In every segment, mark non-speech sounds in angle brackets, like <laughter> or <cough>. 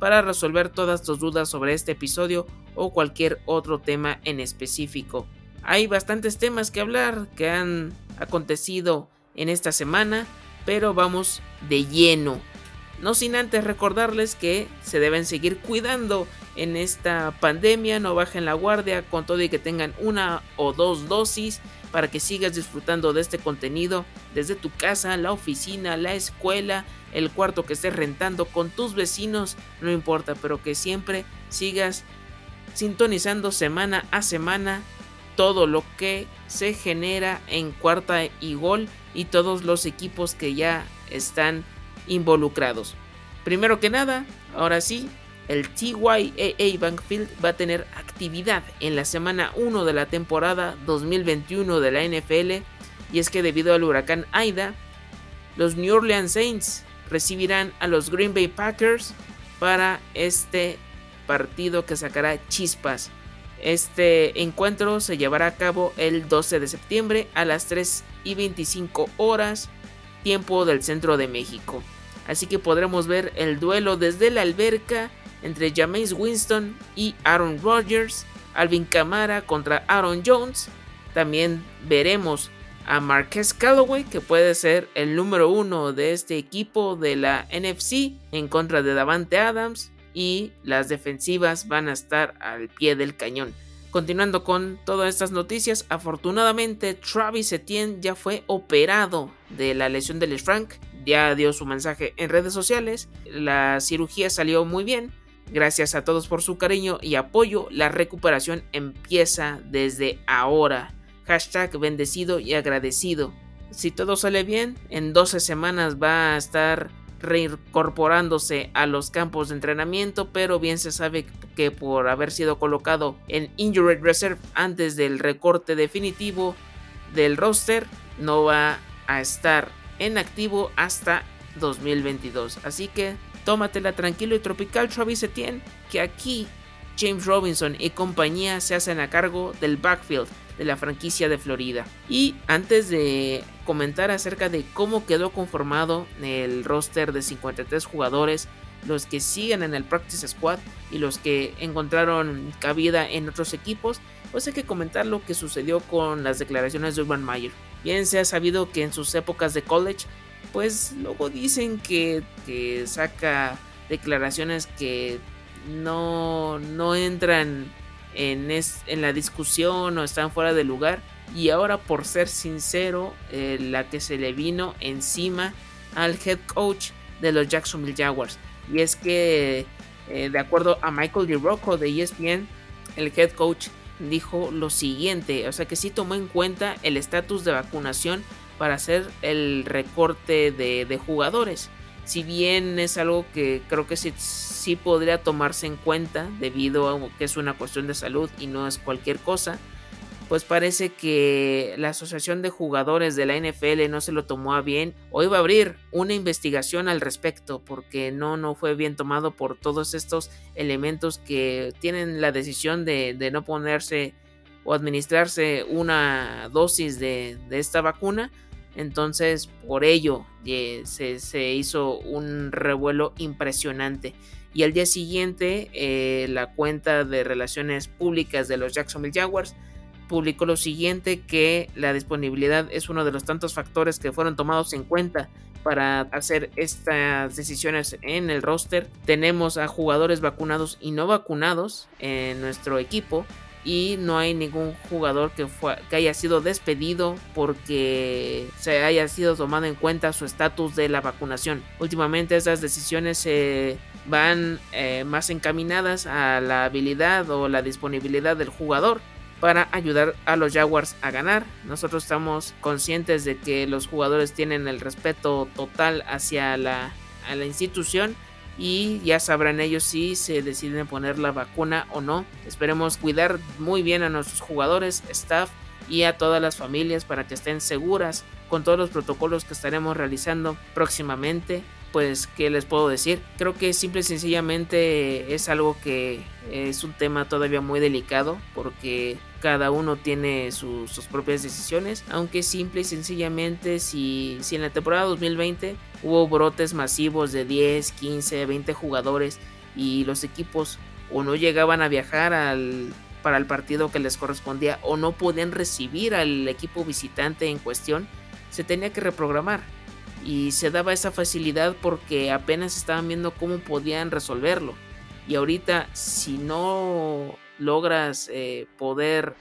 para resolver todas tus dudas sobre este episodio o cualquier otro tema en específico. Hay bastantes temas que hablar que han acontecido en esta semana, pero vamos de lleno. No sin antes recordarles que se deben seguir cuidando en esta pandemia, no bajen la guardia con todo y que tengan una o dos dosis para que sigas disfrutando de este contenido desde tu casa, la oficina, la escuela, el cuarto que estés rentando con tus vecinos, no importa, pero que siempre sigas sintonizando semana a semana todo lo que se genera en cuarta y gol y todos los equipos que ya están involucrados. Primero que nada, ahora sí, el TYAA Bankfield va a tener actividad en la semana 1 de la temporada 2021 de la NFL y es que debido al huracán Aida, los New Orleans Saints recibirán a los Green Bay Packers para este partido que sacará chispas. Este encuentro se llevará a cabo el 12 de septiembre a las 3 y 25 horas, tiempo del centro de México. Así que podremos ver el duelo desde la alberca entre Jameis Winston y Aaron Rodgers, Alvin Kamara contra Aaron Jones. También veremos a Marquez Callaway, que puede ser el número uno de este equipo de la NFC en contra de Davante Adams. Y las defensivas van a estar al pie del cañón. Continuando con todas estas noticias, afortunadamente Travis Etienne ya fue operado de la lesión del Frank, ya dio su mensaje en redes sociales, la cirugía salió muy bien, Gracias a todos por su cariño y apoyo. La recuperación empieza desde ahora. Hashtag bendecido y agradecido. Si todo sale bien, en 12 semanas va a estar reincorporándose a los campos de entrenamiento, pero bien se sabe que por haber sido colocado en Injured Reserve antes del recorte definitivo del roster, no va a estar en activo hasta 2022. Así que Tómatela tranquilo y tropical Travis Etienne, que aquí James Robinson y compañía se hacen a cargo del backfield de la franquicia de Florida. Y antes de comentar acerca de cómo quedó conformado el roster de 53 jugadores, los que siguen en el Practice Squad y los que encontraron cabida en otros equipos, pues hay que comentar lo que sucedió con las declaraciones de Urban Meyer. Bien se ha sabido que en sus épocas de college pues luego dicen que, saca declaraciones que no, no entran en, en, la discusión o están fuera de lugar. Y ahora, por ser sincero, eh, la que se le vino encima al head coach de los Jacksonville Jaguars. Y es que, eh, de acuerdo a Michael DeRocco de ESPN, el head coach dijo lo siguiente: o sea que sí tomó en cuenta el estatus de vacunación para hacer el recorte de, jugadores. Si bien es algo que creo que sí, podría tomarse en cuenta debido a que es una cuestión de salud y no es cualquier cosa, pues parece que la Asociación de Jugadores de la NFL no se lo tomó a bien o iba a abrir una investigación al respecto porque no, no fue bien tomado por todos estos elementos que tienen la decisión de, no ponerse o administrarse una dosis de esta vacuna entonces, por ello se, hizo un revuelo impresionante. Y al día siguiente, eh, la cuenta de relaciones públicas de los Jacksonville Jaguars publicó lo siguiente, que la disponibilidad es uno de los tantos factores que fueron tomados en cuenta para hacer estas decisiones en el roster. Tenemos a jugadores vacunados y no vacunados en nuestro equipo y no hay ningún jugador que, haya sido despedido porque se haya sido tomado en cuenta su estatus de la vacunación. Últimamente estas decisiones se van eh, más encaminadas a la habilidad o la disponibilidad del jugador para ayudar a los Jaguars a ganar. Nosotros estamos conscientes de que los jugadores tienen el respeto total hacia la institución y ya sabrán ellos si se deciden poner la vacuna o no. Esperemos cuidar muy bien a nuestros jugadores, staff y a todas las familias para que estén seguras con todos los protocolos que estaremos realizando próximamente. Pues, ¿qué les puedo decir? Creo que simple y sencillamente es algo que es un tema todavía muy delicado porque cada uno tiene sus propias decisiones, aunque simple y sencillamente si, si en la temporada 2020 hubo brotes masivos de 10, 15, 20 jugadores y los equipos o no llegaban a viajar al, para el partido que les correspondía o no podían recibir al equipo visitante en cuestión, se tenía que reprogramar. Y se daba esa facilidad porque apenas estaban viendo cómo podían resolverlo. Y ahorita, si no logras eh, poder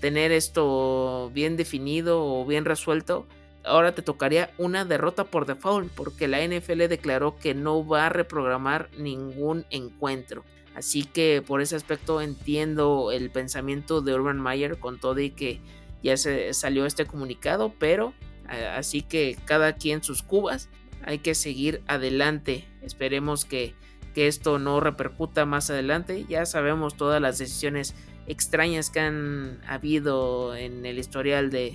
tener esto bien definido o bien resuelto, ahora te tocaría una derrota por default porque la NFL declaró que no va a reprogramar ningún encuentro. Así que por ese aspecto entiendo el pensamiento de Urban Meyer con todo y que ya se salió este comunicado, pero así que cada quien sus cubas, hay que seguir adelante. Esperemos que, que esto no repercuta más adelante. Ya sabemos todas las decisiones extrañas que han habido en el historial de,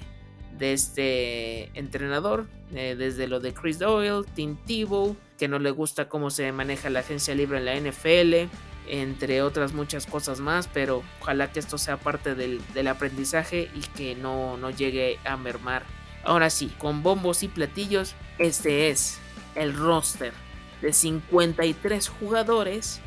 de este entrenador, eh, desde lo de Chris Doyle, Tim Tebow, que no le gusta cómo se maneja la agencia libre en la NFL, entre otras muchas cosas más, pero ojalá que esto sea parte del, aprendizaje y que no, no llegue a mermar. Ahora sí, con bombos y platillos, este es el roster de 53 jugadores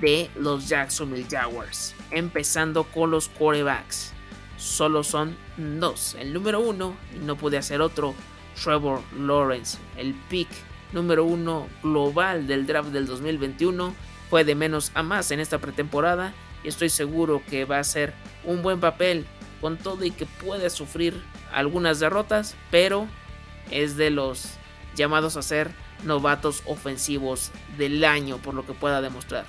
de los Jacksonville Jaguars, empezando con los quarterbacks. Solo son dos. El número uno, y no puede ser otro, Trevor Lawrence, el pick número uno global del draft del 2021 fue de menos a más en esta pretemporada y estoy seguro que va a ser un buen papel con todo y que puede sufrir algunas derrotas, pero es de los llamados a ser novatos ofensivos del año por lo que pueda demostrar.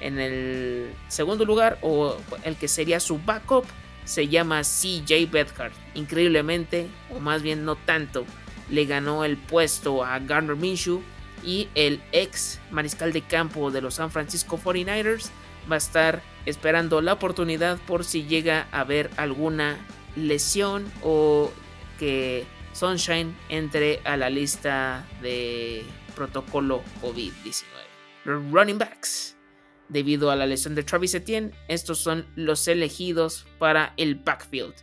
En el segundo lugar, o el que sería su backup, se llama CJ Bedhart. Increíblemente, o más bien no tanto, le ganó el puesto a Garner Minshew y el ex mariscal de campo de los San Francisco 49ers va a estar esperando la oportunidad por si llega a haber alguna lesión o que Sunshine entre a la lista de protocolo COVID-19. Running backs. Debido a la lesión de Travis Etienne, estos son los elegidos para el backfield.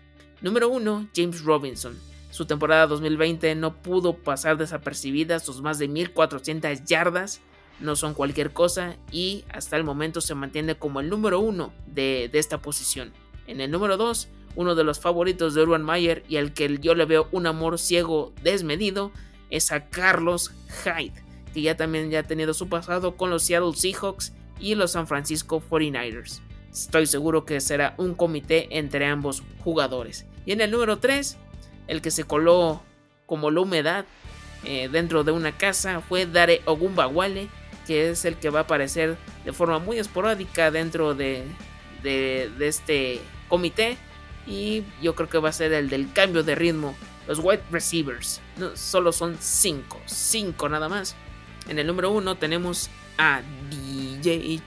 Número 1, James Robinson su temporada 2020 no pudo pasar desapercibida, sus más de 1400 yardas no son cualquier cosa y hasta el momento se mantiene como el número uno de, esta posición. En el número 2, uno de los favoritos de Urban Mayer y al que yo le veo un amor ciego desmedido es a Carlos Hyde, que ya también ya ha tenido su pasado con los Seattle Seahawks y los San Francisco 49ers. Estoy seguro que será un comité entre ambos jugadores. Y en el número 3, el que se coló como la humedad eh, dentro de una casa fue Dare Ogumbawale, que es el que va a aparecer de forma muy esporádica dentro de, de, este comité. Y yo creo que va a ser el del cambio de ritmo. Los wide receivers. No, solo son 5. 5 nada más. En el número 1 tenemos a DJ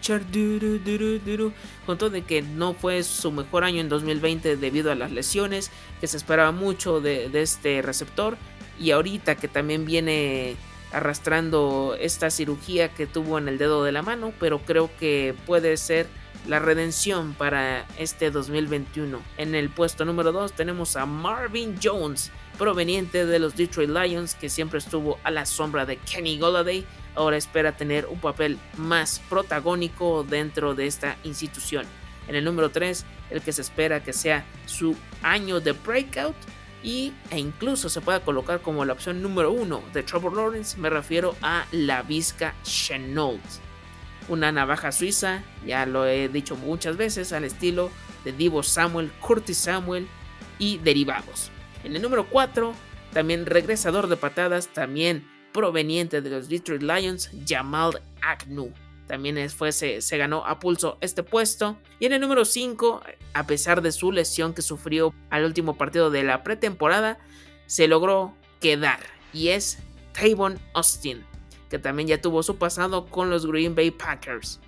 con todo de que no fue su mejor año en 2020 debido a las lesiones, que se esperaba mucho de, este receptor y ahorita que también viene arrastrando esta cirugía que tuvo en el dedo de la mano, pero creo que puede ser la redención para este 2021. En el puesto número 2 tenemos a Marvin Jones, proveniente de los Detroit Lions, que siempre estuvo a la sombra de Kenny Golladay ahora espera tener un papel más protagónico dentro de esta institución. En el número 3, el que se espera que sea su año de breakout y, e incluso se pueda colocar como la opción número 1 de Trevor Lawrence, me refiero a la Vizca Chenault. Una navaja suiza, ya lo he dicho muchas veces, al estilo de Divo Samuel, Curtis Samuel y derivados. En el número 4, también regresador de patadas, también proveniente de los Detroit Lions, Jamal Agnew. También fue, se, se, ganó a pulso este puesto. Y en el número 5, a pesar de su lesión que sufrió al último partido de la pretemporada, se logró quedar. Y es Tavon Austin, que también ya tuvo su pasado con los Green Bay Packers.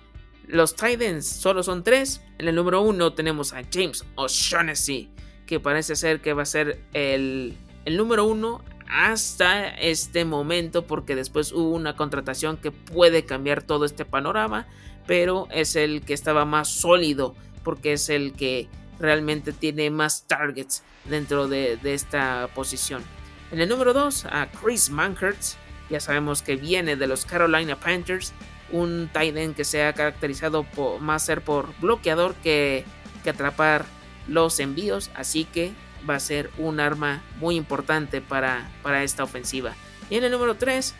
Los Titans solo son tres. En el número uno tenemos a James O'Shaughnessy, que parece ser que va a ser el, el número uno hasta este momento, porque después hubo una contratación que puede cambiar todo este panorama, pero es el que estaba más sólido, porque es el que realmente tiene más targets dentro de, esta posición. En el número 2 a Chris Mankertz, ya sabemos que viene de los Carolina Panthers, un tight end que se ha caracterizado por, más ser por bloqueador que, que atrapar los envíos, así que va a ser un arma muy importante para, para esta ofensiva. Y en el número 3,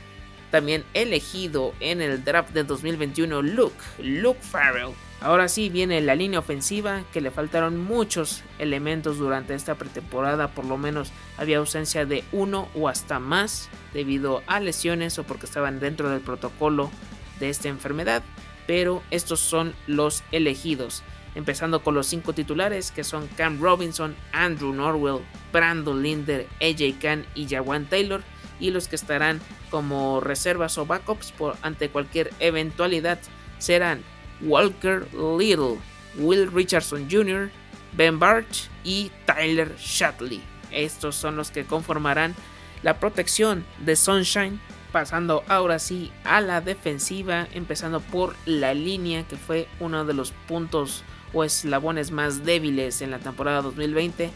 también elegido en el draft de 2021, Luke, Luke Farrell. Ahora sí viene la línea ofensiva, que le faltaron muchos elementos durante esta pretemporada, por lo menos había ausencia de uno o hasta más debido a lesiones o porque estaban dentro del protocolo de esta enfermedad, pero estos son los elegidos empezando con los cinco titulares que son Cam Robinson, Andrew Norwell, Brandon Linder, AJ Khan y Jawan Taylor, y los que estarán como reservas o backups por, ante cualquier eventualidad serán Walker Little, Will Richardson Jr., Ben Barch y Tyler Shatley. Estos son los que conformarán la protección de Sunshine pasando ahora sí a la defensiva, empezando por la línea que fue uno de los puntos eslabones más débiles en la temporada 2020.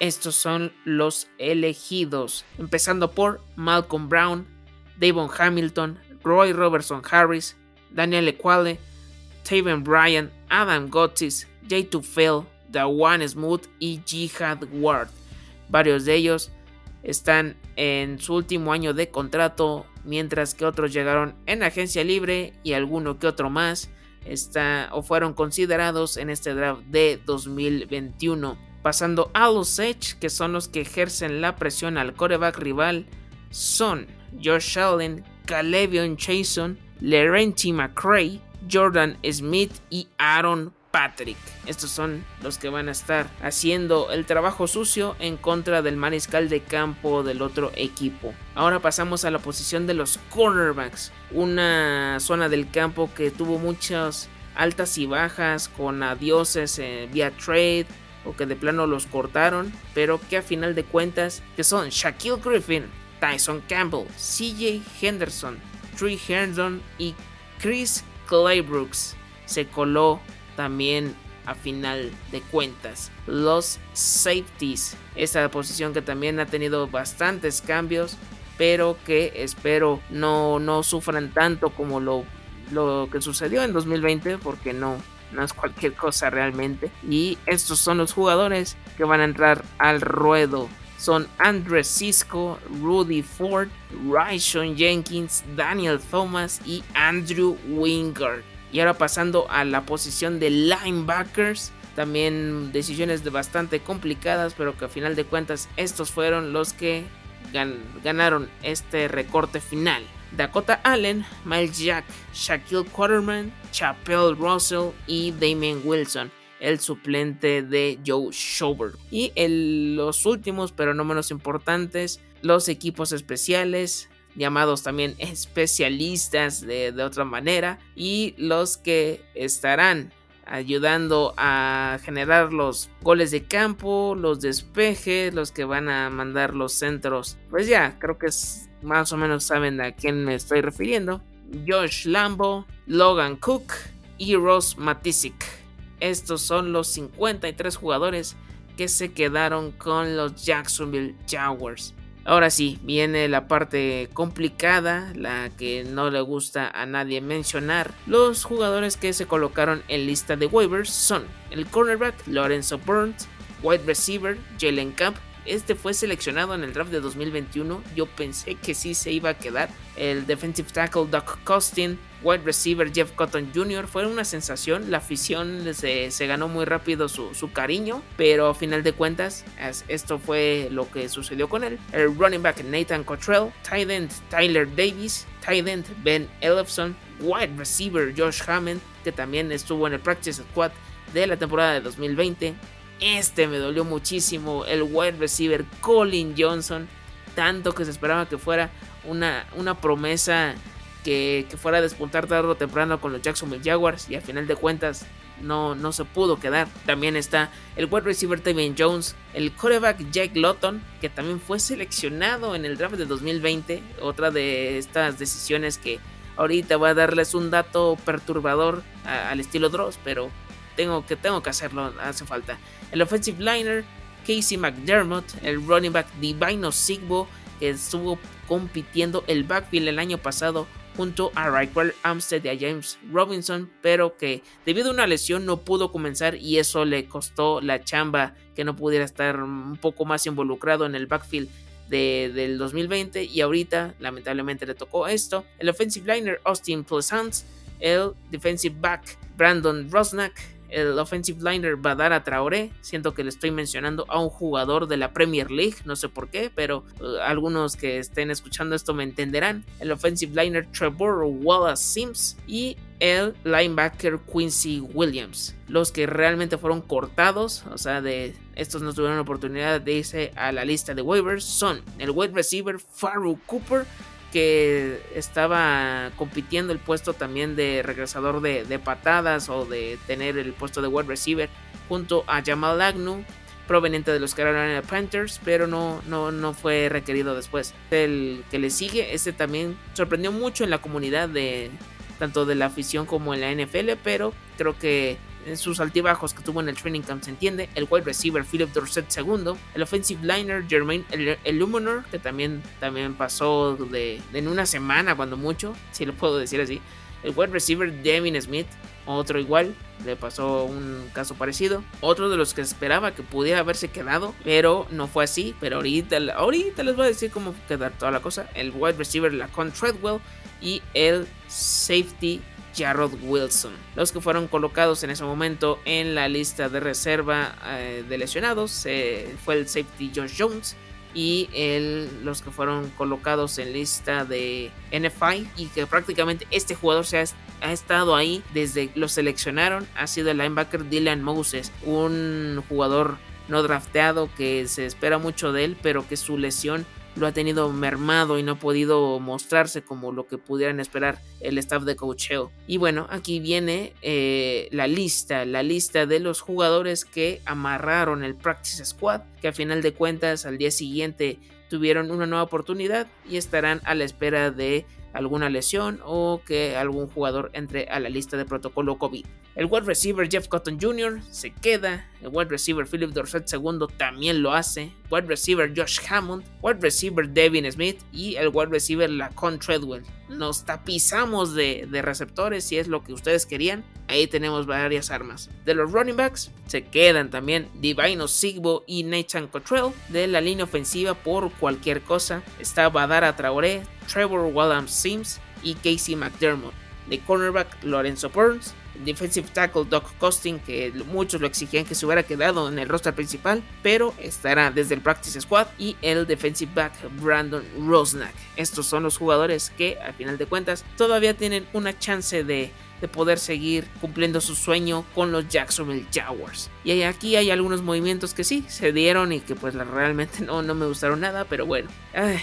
Estos son los elegidos, empezando por Malcolm Brown, Davon Hamilton, Roy Robertson Harris, Daniel Equale, Taven Bryan, Adam Gottis, Jay Tufel, Dawan Smooth y Jihad Ward. Varios de ellos están en su último año de contrato, mientras que otros llegaron en agencia libre y alguno que otro más está, o fueron considerados en este draft de 2021. Pasando a los Edge, que son los que ejercen la presión al coreback rival, son Josh Allen, Calevion Chason, Laurenti McCray, Jordan Smith y Aaron Patrick. Estos son los que van a estar haciendo el trabajo sucio en contra del mariscal de campo del otro equipo. Ahora pasamos a la posición de los cornerbacks, una zona del campo que tuvo muchas altas y bajas con adioses eh, vía trade o que de plano los cortaron, pero que a final de cuentas que son Shaquille Griffin, Tyson Campbell, CJ Henderson, Trey Herndon y Chris Claybrooks se coló también a final de cuentas. Los safeties, esta posición que también ha tenido bastantes cambios, pero que espero no, no sufran tanto como lo, lo que sucedió en 2020, porque no, no es cualquier cosa realmente. Y estos son los jugadores que van a entrar al ruedo. Son Andres Cisco, Rudy Ford, Ryshon Jenkins, Daniel Thomas y Andrew Wingard. Y ahora pasando a la posición de linebackers. También decisiones de bastante complicadas, pero que a final de cuentas estos fueron los que ganaron este recorte final. Dakota Allen, Miles Jack, Shaquille Quarterman, Chapel Russell y Damien Wilson, el suplente de Joe Schobert. Y los últimos, pero no menos importantes, los equipos especiales, llamados también <laughs> especialistas de, otra manera y los que estarán ayudando a generar los goles de campo, los despejes, los que van a mandar los centros. Pues ya, creo que más o menos saben a quién me estoy refiriendo. Josh Lambo, Logan Cook y Ross Matisic. Estos son los 53 jugadores que se quedaron con los Jacksonville Jaguars. Ahora sí, viene la parte complicada, la que no le gusta a nadie mencionar. Los jugadores que se colocaron en lista de waivers son el cornerback Lorenzo Burns, wide receiver Jalen Camp, este fue seleccionado en el draft de 2021. Yo pensé que sí se iba a quedar. El defensive tackle Doc Costin, wide receiver Jeff Cotton Jr. fue una sensación. La afición se, ganó muy rápido su, cariño, pero a final de cuentas, esto fue lo que sucedió con él. El running back Nathan Cottrell, tight end Tyler Davis, tight end Ben Ellefson, wide receiver Josh Hammond, que también estuvo en el practice squad de la temporada de 2020. Este me dolió muchísimo. El wide receiver Colin Johnson. Tanto que se esperaba que fuera una, una promesa que, fuera a despuntar tarde o temprano con los Jacksonville Jaguars y al final de cuentas no, no se pudo quedar. También está el wide receiver Tevin Jones, el quarterback Jake Lotton, que también fue seleccionado en el draft de 2020. Otra de estas decisiones que ahorita voy a darles un dato perturbador al estilo Dross, pero tengo que, tengo que hacerlo, hace falta. El offensive liner Casey McDermott, el running back Divino Sigbo, que estuvo compitiendo el backfield el año pasado junto a Raquel Amstead y a James Robinson, pero que debido a una lesión no pudo comenzar y eso le costó la chamba que no pudiera estar un poco más involucrado en el backfield del 2020 y ahorita lamentablemente le tocó esto. El offensive liner Austin Pleasant, el defensive back Brandon Rosnack, el offensive liner Badara Traoré. Siento que le estoy mencionando a un jugador de la Premier League, no sé por qué, pero uh, algunos que estén escuchando esto me entenderán. El offensive liner Trevor Wallace Sims y el linebacker Quincy Williams. Los que realmente fueron cortados, o sea, de estos no tuvieron oportunidad de irse a la lista de waivers, son el wide receiver Faru Cooper que estaba compitiendo el puesto también de regresador de, patadas o de tener el puesto de wide receiver junto a Jamal Agnew proveniente de los Carolina Panthers, pero no, no, no fue requerido después. El que le sigue, este también sorprendió mucho en la comunidad de tanto de la afición como en la NFL, pero creo que sus altibajos que tuvo en el training camp se entiende, el wide receiver Philip Dorset segundo, el offensive liner Jermaine Illuminor, que también, también pasó de, en una semana cuando mucho, <laughs> si lo puedo decir así, el wide receiver Devin Smith, otro igual, le pasó un caso parecido. Otro de los que esperaba que pudiera haberse quedado, pero no fue así. Pero ahorita, ahorita les voy a decir cómo quedar toda la cosa. El wide receiver Lacon Treadwell y el safety Jarrod Wilson. Los que fueron colocados en ese momento en la lista de reserva eh, de lesionados eh, fue el safety Josh Jones y el, los que fueron colocados en lista de NFI y que prácticamente este jugador se ha, ha, estado ahí desde lo seleccionaron ha sido el linebacker Dylan Moses un jugador no drafteado que se espera mucho de él pero que su lesión lo ha tenido mermado y no ha podido mostrarse como lo que pudieran esperar el staff de coacheo. Y bueno, aquí viene eh, la lista, la lista de los jugadores que amarraron el Practice Squad, que a final de cuentas al día siguiente tuvieron una nueva oportunidad y estarán a la espera de alguna lesión o que algún jugador entre a la lista de protocolo COVID. El wide receiver Jeff Cotton Jr. se queda, el wide receiver Philip Dorset II también lo hace, wide receiver Josh Hammond, wide receiver Devin Smith y el wide receiver Lacon Treadwell. Nos tapizamos de, de receptores si es lo que ustedes querían. Ahí tenemos varias armas. De los running backs se quedan también Divino Sigbo y Nathan Cottrell. De la línea ofensiva por cualquier cosa está Badara Traoré, Trevor Williams Sims y Casey McDermott. De cornerback Lorenzo Burns, defensive tackle Doc Costing, que muchos lo exigían que se hubiera quedado en el roster principal, pero estará desde el practice squad, y el defensive back Brandon Rosnack. Estos son los jugadores que, al final de cuentas, todavía tienen una chance de de poder seguir cumpliendo su sueño con los Jacksonville Jaguars. Y aquí hay algunos movimientos que sí se dieron y que pues realmente no, no me gustaron nada, pero bueno,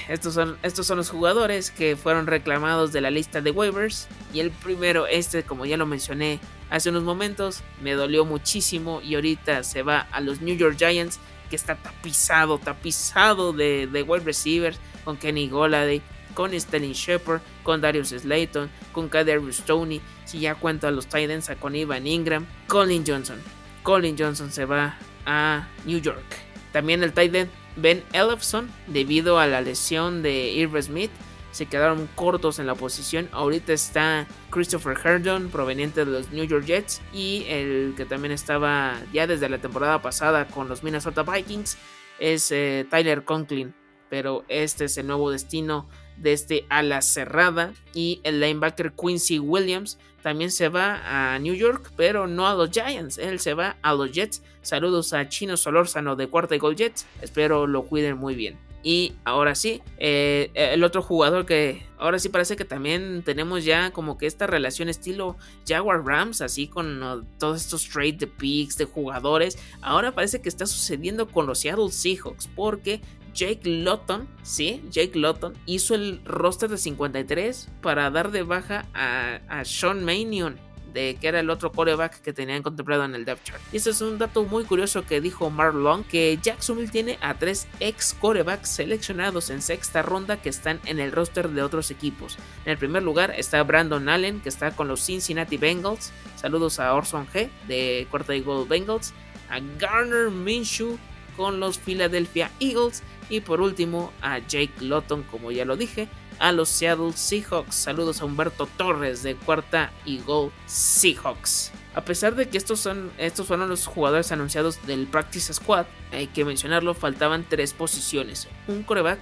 estos, son, estos son los jugadores que fueron reclamados de la lista de waivers. Y el primero, este como ya lo mencioné hace unos momentos, me dolió muchísimo y ahorita se va a los New York Giants que está tapizado, tapizado de, de wide receivers con Kenny Goladay con Sterling Shepard, con Darius Slayton, con Kadarius Stoney, si ya cuento a los Titans, con Ivan Ingram, Colin Johnson. Colin Johnson se va a New York. También el Titan Ben Ellefson, debido a la lesión de Irv Smith, se quedaron cortos en la posición. Ahorita está Christopher Herndon, proveniente de los New York Jets, y el que también estaba ya desde la temporada pasada con los Minnesota Vikings es eh, Tyler Conklin. Pero este es el nuevo destino de este ala cerrada y el linebacker Quincy Williams también se va a New York, pero no a los Giants, él se va a los Jets. Saludos a Chino Solórzano de Cuarta y Gol Jets, espero lo cuiden muy bien. Y ahora sí, eh, el otro jugador que ahora sí parece que también tenemos ya como que esta relación estilo Jaguar Rams, así con todos estos trade de picks, de jugadores. Ahora parece que está sucediendo con los Seattle Seahawks, porque Jake Lotton, sí, Jake Lotton, hizo el roster de 53 para dar de baja a, Sean Manion de que era el otro coreback que tenían contemplado en el depth chart. Y ese es un dato muy curioso que dijo Marlon, que Jacksonville tiene a tres ex corebacks seleccionados en sexta ronda que están en el roster de otros equipos. En el primer lugar está Brandon Allen, que está con los Cincinnati Bengals. Saludos a Orson G de Cuarta Gold Bengals. A Garner Minshew con los Philadelphia Eagles. Y por último a Jake Lotton, como ya lo dije, a los Seattle Seahawks. Saludos a Humberto Torres de Cuarta y Gol Seahawks. A pesar de que estos, son, estos fueron los jugadores anunciados del Practice Squad, hay que mencionarlo, faltaban tres posiciones. Un coreback,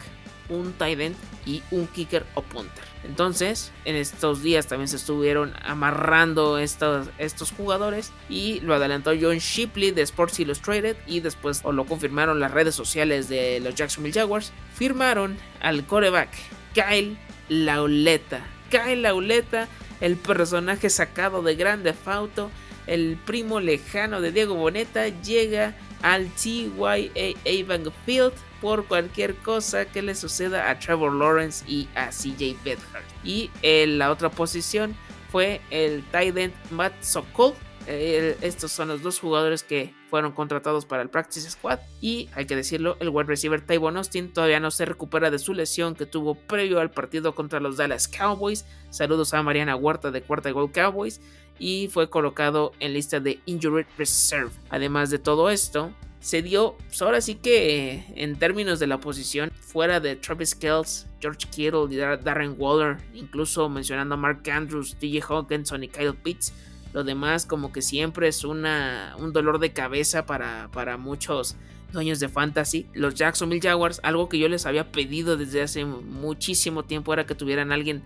un tight end y un kicker o punter. Entonces, en estos días también se estuvieron amarrando estos, estos jugadores y lo adelantó John Shipley de Sports Illustrated y después o lo confirmaron las redes sociales de los Jacksonville Jaguars. Firmaron al coreback Kyle Lauleta. Kyle Lauleta, el personaje sacado de Grande Fauto, el primo lejano de Diego Boneta, llega al TYA Bank Field por cualquier cosa que le suceda a Trevor Lawrence y a CJ Bedhart. Y en la otra posición fue el tight end Matt Sokol, estos son los dos jugadores que fueron contratados para el Practice Squad. Y hay que decirlo, el wide receiver Tyvon Austin todavía no se recupera de su lesión que tuvo previo al partido contra los Dallas Cowboys. Saludos a Mariana Huerta de Cuarta Gol Cowboys. Y fue colocado en lista de Injured Reserve. Además de todo esto, se dio, pues ahora sí que en términos de la posición, fuera de Travis Kells, George Kittle y Darren Waller, incluso mencionando a Mark Andrews, DJ Hawkinson y Kyle Pitts lo demás como que siempre es una, un dolor de cabeza para, para muchos dueños de fantasy. Los Jacksonville Jaguars, algo que yo les había pedido desde hace muchísimo tiempo era que tuvieran alguien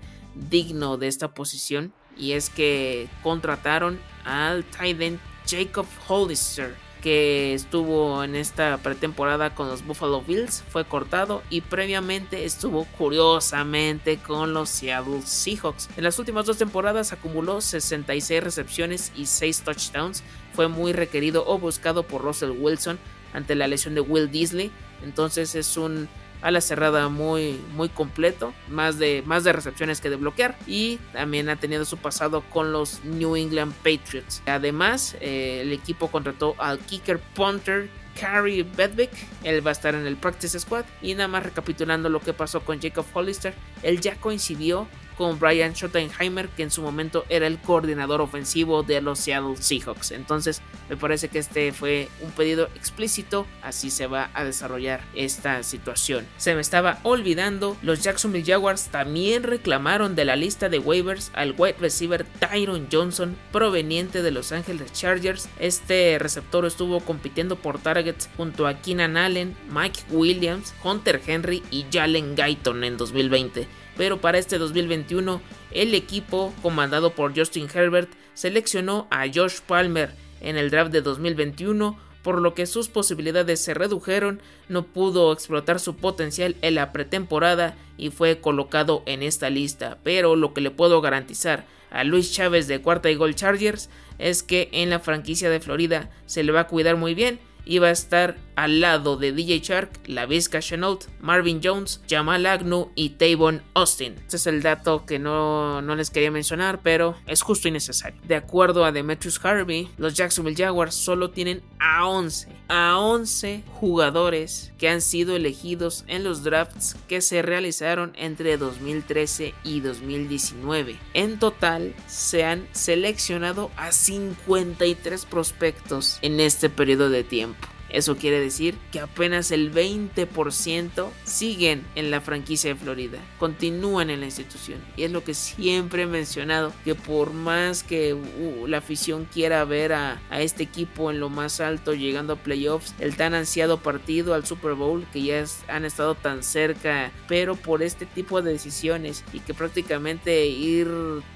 digno de esta posición. Y es que contrataron al tight Jacob Hollister que estuvo en esta pretemporada con los Buffalo Bills, fue cortado y previamente estuvo curiosamente con los Seattle Seahawks. En las últimas dos temporadas acumuló 66 recepciones y 6 touchdowns. Fue muy requerido o buscado por Russell Wilson ante la lesión de Will Disley. Entonces es un a la cerrada muy, muy completo, más de, más de recepciones que de bloquear y también ha tenido su pasado con los New England Patriots. Además, eh, el equipo contrató al kicker punter Carrie Bedwick, él va a estar en el practice squad y nada más recapitulando lo que pasó con Jacob Hollister, él ya coincidió con Brian Schottenheimer, que en su momento era el coordinador ofensivo de los Seattle Seahawks. Entonces, me parece que este fue un pedido explícito, así se va a desarrollar esta situación. Se me estaba olvidando, los Jacksonville Jaguars también reclamaron de la lista de waivers al wide receiver Tyron Johnson, proveniente de Los Angeles Chargers. Este receptor estuvo compitiendo por targets junto a Keenan Allen, Mike Williams, Hunter Henry y Jalen Guyton en 2020 pero para este 2021 el equipo comandado por Justin Herbert seleccionó a Josh Palmer en el draft de 2021 por lo que sus posibilidades se redujeron, no pudo explotar su potencial en la pretemporada y fue colocado en esta lista. Pero lo que le puedo garantizar a Luis Chávez de Cuarta y Gold Chargers es que en la franquicia de Florida se le va a cuidar muy bien iba a estar al lado de DJ Shark, La Vizca Chenault, Marvin Jones, Jamal Agnew y Tavon Austin. Este es el dato que no, no, les quería mencionar, pero es justo y necesario. De acuerdo a Demetrius Harvey, los Jacksonville Jaguars solo tienen a 11, a 11 jugadores que han sido elegidos en los drafts que se realizaron entre 2013 y 2019. En total, se han seleccionado a 53 prospectos en este periodo de tiempo. Eso quiere decir que apenas el 20% siguen en la franquicia de Florida, continúan en la institución. Y es lo que siempre he mencionado, que por más que uh, la afición quiera ver a, a, este equipo en lo más alto, llegando a playoffs, el tan ansiado partido al Super Bowl, que ya han estado tan cerca, pero por este tipo de decisiones y que prácticamente ir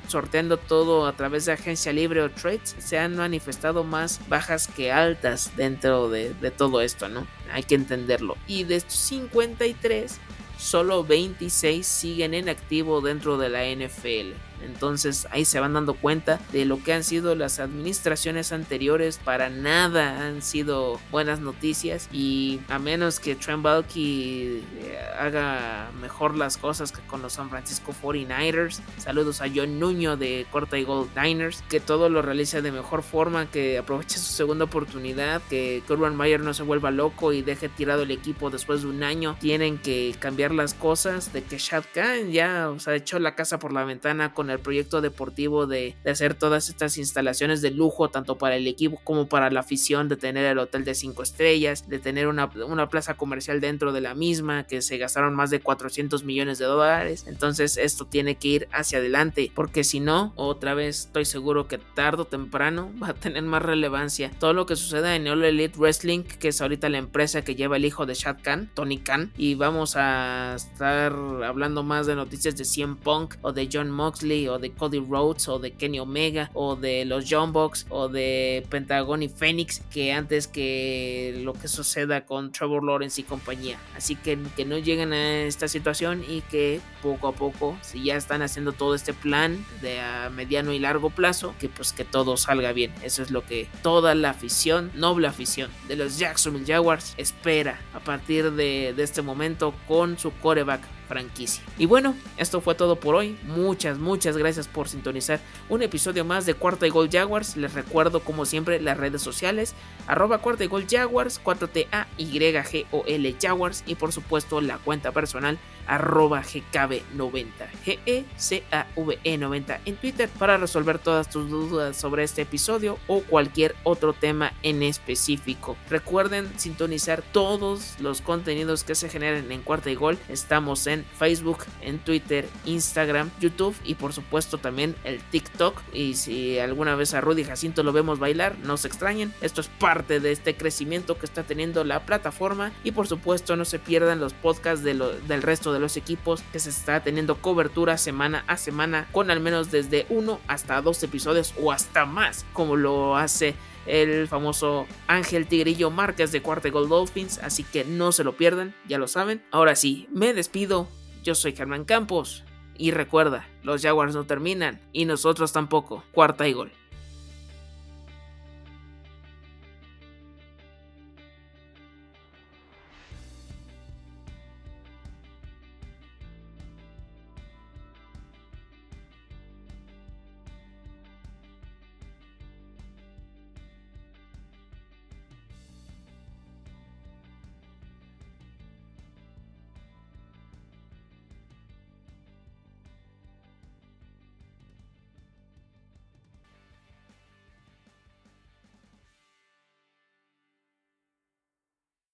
sorteando todo a través de agencia libre o trades, se han manifestado más bajas que altas dentro de, de todo esto, ¿no? Hay que entenderlo. Y de estos 53, solo 26 siguen en activo dentro de la NFL. Entonces ahí se van dando cuenta de lo que han sido las administraciones anteriores. Para nada han sido buenas noticias y a menos que Trent Balky eh, haga mejor las cosas que con los San Francisco 49ers. Saludos a John Nuño de Corta y Gold Diners. Que todo lo realice de mejor forma, que aproveche su segunda oportunidad, que Urban Meyer no se vuelva loco y deje tirado el equipo después de un año. Tienen que cambiar las cosas, de que Shad Khan ya o sea, echó la casa por la ventana con el proyecto deportivo de, de hacer todas estas instalaciones de lujo, tanto para el equipo como para la afición, de tener el hotel de 5 estrellas, de tener una, una plaza comercial dentro de la misma, que se gastaron más de 400 millones de dólares. Entonces esto tiene que ir hacia adelante, porque si no, otra vez estoy seguro que tarde o temprano <laughs> va a tener más relevancia. Todo lo que suceda en All Elite Wrestling, que es ahorita la empresa que lleva el hijo de Shad Khan, Tony Khan, y vamos a estar hablando más de noticias de CM Punk o de John Moxley o de Cody Rhodes o de Kenny Omega o de los John Box o de Pentagon y Phoenix que antes que lo que suceda con Trevor Lawrence y compañía. Así que que no lleguen a esta situación y que poco a poco, si ya están haciendo todo este plan de mediano y largo plazo, que pues que todo salga bien. Eso es lo que toda la afición, noble afición de los Jacksonville Jaguars espera a partir de, de este momento con su coreback franquicia. Y bueno, esto fue todo por hoy. Muchas, muchas gracias por sintonizar un episodio más de Cuarta y Gol Jaguars. Les recuerdo como siempre las redes sociales, arroba Cuarta y Gol Jaguars, 4T-A-Y-G-O-L Jaguars y por supuesto la cuenta personal arroba GKB90, G-E-C-A-V-E 90 en Twitter para resolver todas tus dudas sobre este episodio o cualquier otro tema en específico. Recuerden sintonizar todos los contenidos que se generen en Cuarta y Gol. Estamos en Facebook, en Twitter, Instagram, YouTube y por supuesto también el TikTok. Y si alguna vez a Rudy Jacinto lo vemos bailar, no se extrañen. Esto es parte de este crecimiento que está teniendo la plataforma y por supuesto no se pierdan los podcasts de del resto de de los equipos que se está teniendo cobertura semana a semana con al menos desde uno hasta dos episodios o hasta más como lo hace el famoso Ángel Tigrillo Márquez de Cuarta Gold Dolphins, así que no se lo pierdan, ya lo saben. Ahora sí, me despido, yo soy Germán Campos y recuerda, los Jaguars no terminan y nosotros tampoco, cuarta y gol.